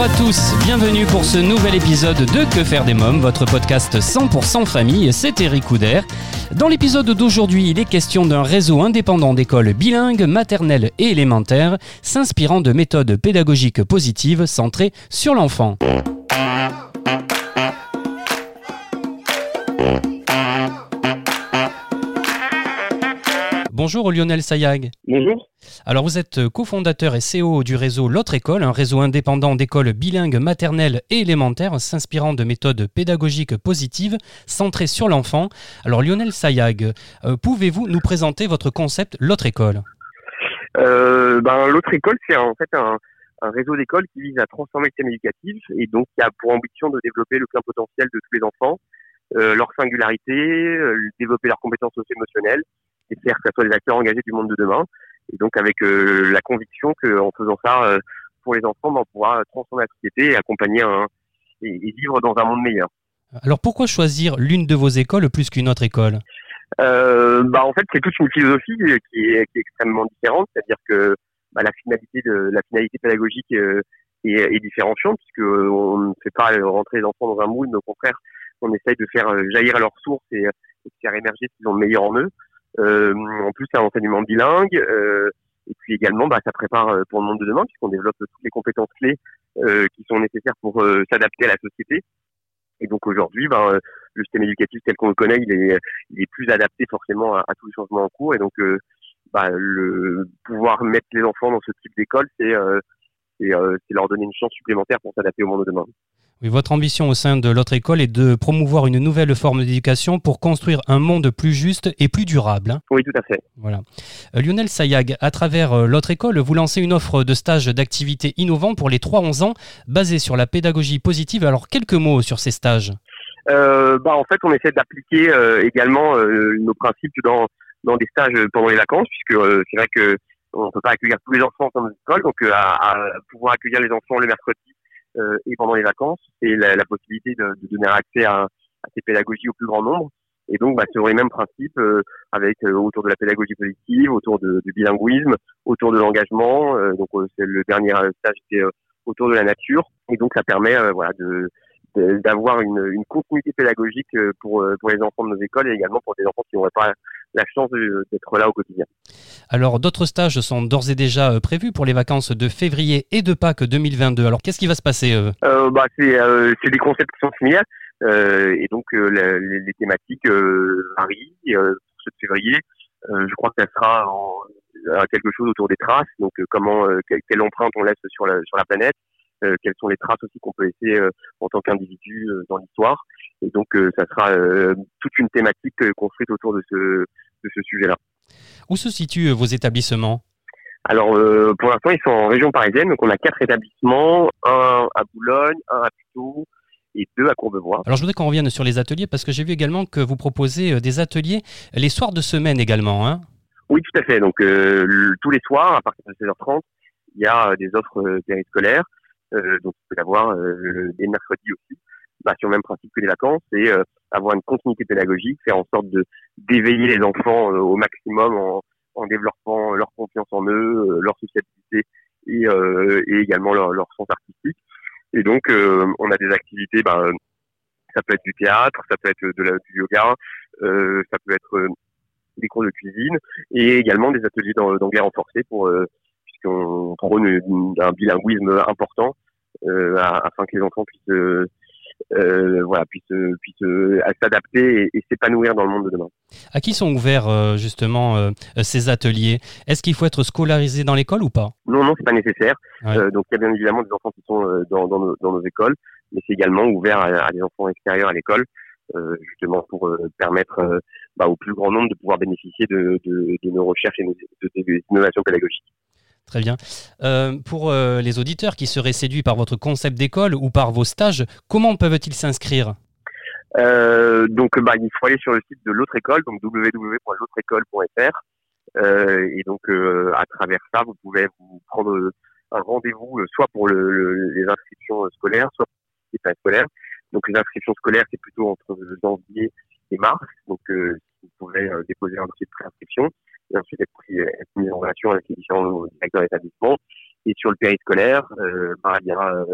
Bonjour à tous, bienvenue pour ce nouvel épisode de Que faire des mômes, votre podcast 100% famille, c'est Eric Couder. Dans l'épisode d'aujourd'hui, il est question d'un réseau indépendant d'écoles bilingues, maternelles et élémentaires, s'inspirant de méthodes pédagogiques positives centrées sur l'enfant. Bonjour Lionel Sayag. Bonjour. Alors vous êtes cofondateur et CEO du réseau L'autre école, un réseau indépendant d'écoles bilingues maternelles et élémentaires s'inspirant de méthodes pédagogiques positives centrées sur l'enfant. Alors Lionel Sayag, euh, pouvez-vous nous présenter votre concept L'autre école? Euh, ben, L'autre école, c'est en fait un, un réseau d'écoles qui vise à transformer le système éducatif et donc qui a pour ambition de développer le plein potentiel de tous les enfants, euh, leur singularité, euh, développer leurs compétences socio-émotionnelles et faire que ce soit des acteurs engagés du monde de demain. Et donc avec euh, la conviction qu'en faisant ça euh, pour les enfants, ben, on pourra transformer la société et accompagner un, et, et vivre dans un monde meilleur. Alors pourquoi choisir l'une de vos écoles plus qu'une autre école? Euh, bah en fait c'est toute une philosophie qui est, qui est extrêmement différente, c'est-à-dire que bah, la finalité de la finalité pédagogique euh, est, est différenciante puisque on ne fait pas rentrer les enfants dans un moule, mais au contraire on essaye de faire jaillir leurs sources et, et de faire émerger ce qu'ils ont de meilleur en eux. Euh, en plus c'est un enseignement bilingue euh, et puis également bah, ça prépare euh, pour le monde de demain puisqu'on développe toutes les compétences clés qui sont nécessaires pour s'adapter à la société. Et donc aujourd'hui, ben, le système éducatif tel qu'on le connaît, il est, plus adapté forcément à, tous les changements en cours. Et donc, euh, bah, le pouvoir mettre les enfants dans ce type d'école, c'est euh, leur donner une chance supplémentaire pour s'adapter au monde de demain. Oui, votre ambition au sein de l'autre école est de promouvoir une nouvelle forme d'éducation pour construire un monde plus juste et plus durable. hein. Oui, tout à fait. Voilà. Euh, Lionel Sayag, à travers euh, l'autre école, vous lancez une offre de stage d'activités innovants pour les 3-11 ans, basée sur la pédagogie positive. Alors, quelques mots sur ces stages. Euh, bah, en fait, on essaie d'appliquer euh, également nos principes dans, dans des stages pendant les vacances, puisque c'est vrai que on ne peut pas accueillir tous les enfants dans nos écoles, donc à, à pouvoir accueillir les enfants le mercredi euh, et pendant les vacances, et la, possibilité de, donner accès à, à ces pédagogies au plus grand nombre. Et donc, bah, sur les mêmes principes, euh, avec euh, autour de la pédagogie positive, autour de, du bilinguisme, autour de l'engagement. euh, donc, euh, c'est le dernier stage était autour de la nature. Et donc, ça permet, voilà, de d'avoir une, une continuité pédagogique pour, pour les enfants de nos écoles et également pour des enfants qui n'auraient pas la chance d'être là au quotidien. Alors, d'autres stages sont d'ores et déjà euh, prévus pour les vacances de février et de Pâques 2022. Alors, qu'est-ce qui va se passer euh? Euh, bah, c'est euh, c'est des concepts qui sont similaires euh, et donc la- les, les thématiques varient. Euh, pour ce de février, je crois que ça sera en, quelque chose autour des traces. Donc comment, euh, quelle, quelle empreinte on laisse sur la sur la planète, euh, quelles sont les traces aussi qu'on peut laisser euh, en tant qu'individu euh, dans l'histoire. Et donc ça sera toute une thématique construite autour de ce de ce sujet-là. Où se situent vos établissements? Alors pour l'instant ils sont en région parisienne, donc on a quatre établissements, un à Boulogne, un à Puteaux et deux à Courbevoie. Alors, je voudrais qu'on revienne sur les ateliers parce que j'ai vu également que vous proposez des ateliers les soirs de semaine également. Hein? Oui, tout à fait. Donc euh, le- tous les soirs, à partir de 16h30, il y a des offres périscolaires. Euh, donc il peut y avoir euh, le- des mercredis aussi, bah, sur le même principe que les vacances, et euh, avoir une continuité pédagogique, faire en sorte de d'éveiller les enfants au maximum en, en développant leur confiance en eux, leur sociabilité et, euh, et également leur, leur sens artistique. Et donc euh, on a des activités, bah, ça peut être du théâtre, ça peut être de la, du yoga, euh, ça peut être des cours de cuisine et également des ateliers d'an- d'anglais renforcé pour puisqu'on prône un bilinguisme important euh, afin que les enfants puissent euh, euh, voilà puissent puissent euh, s'adapter et, et s'épanouir dans le monde de demain. À qui sont ouverts euh, justement ces ateliers? Est-ce qu'il faut être scolarisé dans l'école ou pas? Non non c'est pas nécessaire. Ouais. Donc il y a bien évidemment des enfants qui sont dans, dans, nos, dans nos écoles, mais c'est également ouvert à, à des enfants extérieurs à l'école. justement pour permettre bah, au plus grand nombre de pouvoir bénéficier de, de, de nos recherches et de, de- des innovations pédagogiques. Très bien. Euh, pour euh, les auditeurs qui seraient séduits par votre concept d'école ou par vos stages, comment peuvent-ils s'inscrire? Euh, donc, bah, il faut aller sur le site de l'autre école, donc www.l'autreécole.fr. Euh, et donc, à travers ça, vous pouvez vous prendre un rendez-vous, soit pour le, les inscriptions scolaires, soit pour les scolaires. Donc, les inscriptions scolaires, c'est plutôt entre janvier et mars. Donc, vous pouvez déposer un dossier de préinscription et ensuite être, pris, être mis en relation avec les différents directeurs d'établissement. Et sur le périscolaire, euh, bah, il y a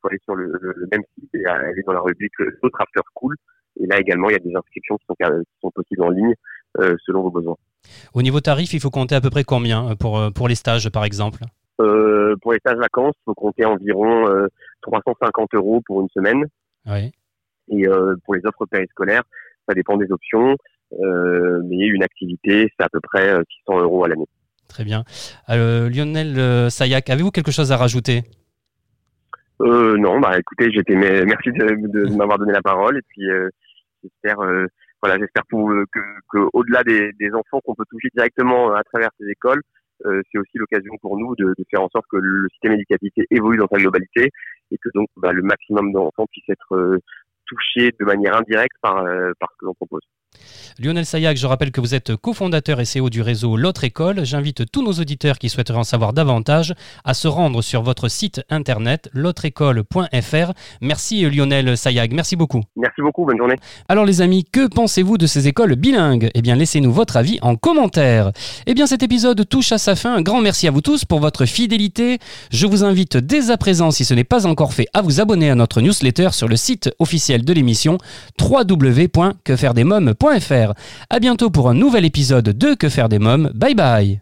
faut aller sur le, le, même site et aller dans la rubrique d'autres after school. Et là également, il y a des inscriptions qui sont, qui sont possibles en ligne euh, selon vos besoins. Au niveau tarif, il faut compter à peu près combien euh, pour, euh, pour les stages, par exemple? Euh, Pour les stages vacances, il faut compter environ euh, 350 euros pour une semaine. Oui. Et euh, pour les offres périscolaires, ça dépend des options, mais une activité, c'est à peu près 600 euros à l'année. Très bien. Lionel Sayac, avez-vous quelque chose à rajouter? Euh, non, bah écoutez, j'étais merci de, de, m'avoir donné la parole et puis euh, j'espère euh, voilà j'espère euh, que, que au-delà des, des, enfants qu'on peut toucher directement à travers ces écoles, euh, c'est aussi l'occasion pour nous de, de, faire en sorte que le système éducatif évolue dans sa globalité et que donc bah, le maximum d'enfants puissent être touchés de manière indirecte par, par ce que l'on propose. Lionel Sayac, je rappelle que vous êtes cofondateur et CEO du réseau L'autre école. J'invite tous nos auditeurs qui souhaiteraient en savoir davantage à se rendre sur votre site internet l'autreécole.fr. Merci Lionel Sayac, merci beaucoup. Merci beaucoup, bonne journée. Alors les amis, que pensez-vous de ces écoles bilingues? Eh bien laissez-nous votre avis en commentaire. Eh bien cet épisode touche à sa fin. Un grand merci à vous tous pour votre fidélité. Je vous invite dès à présent, si ce n'est pas encore fait, à vous abonner à notre newsletter sur le site officiel de l'émission www.quefairedesmoms.fr a À bientôt pour un nouvel épisode de Que faire des mômes. Bye bye.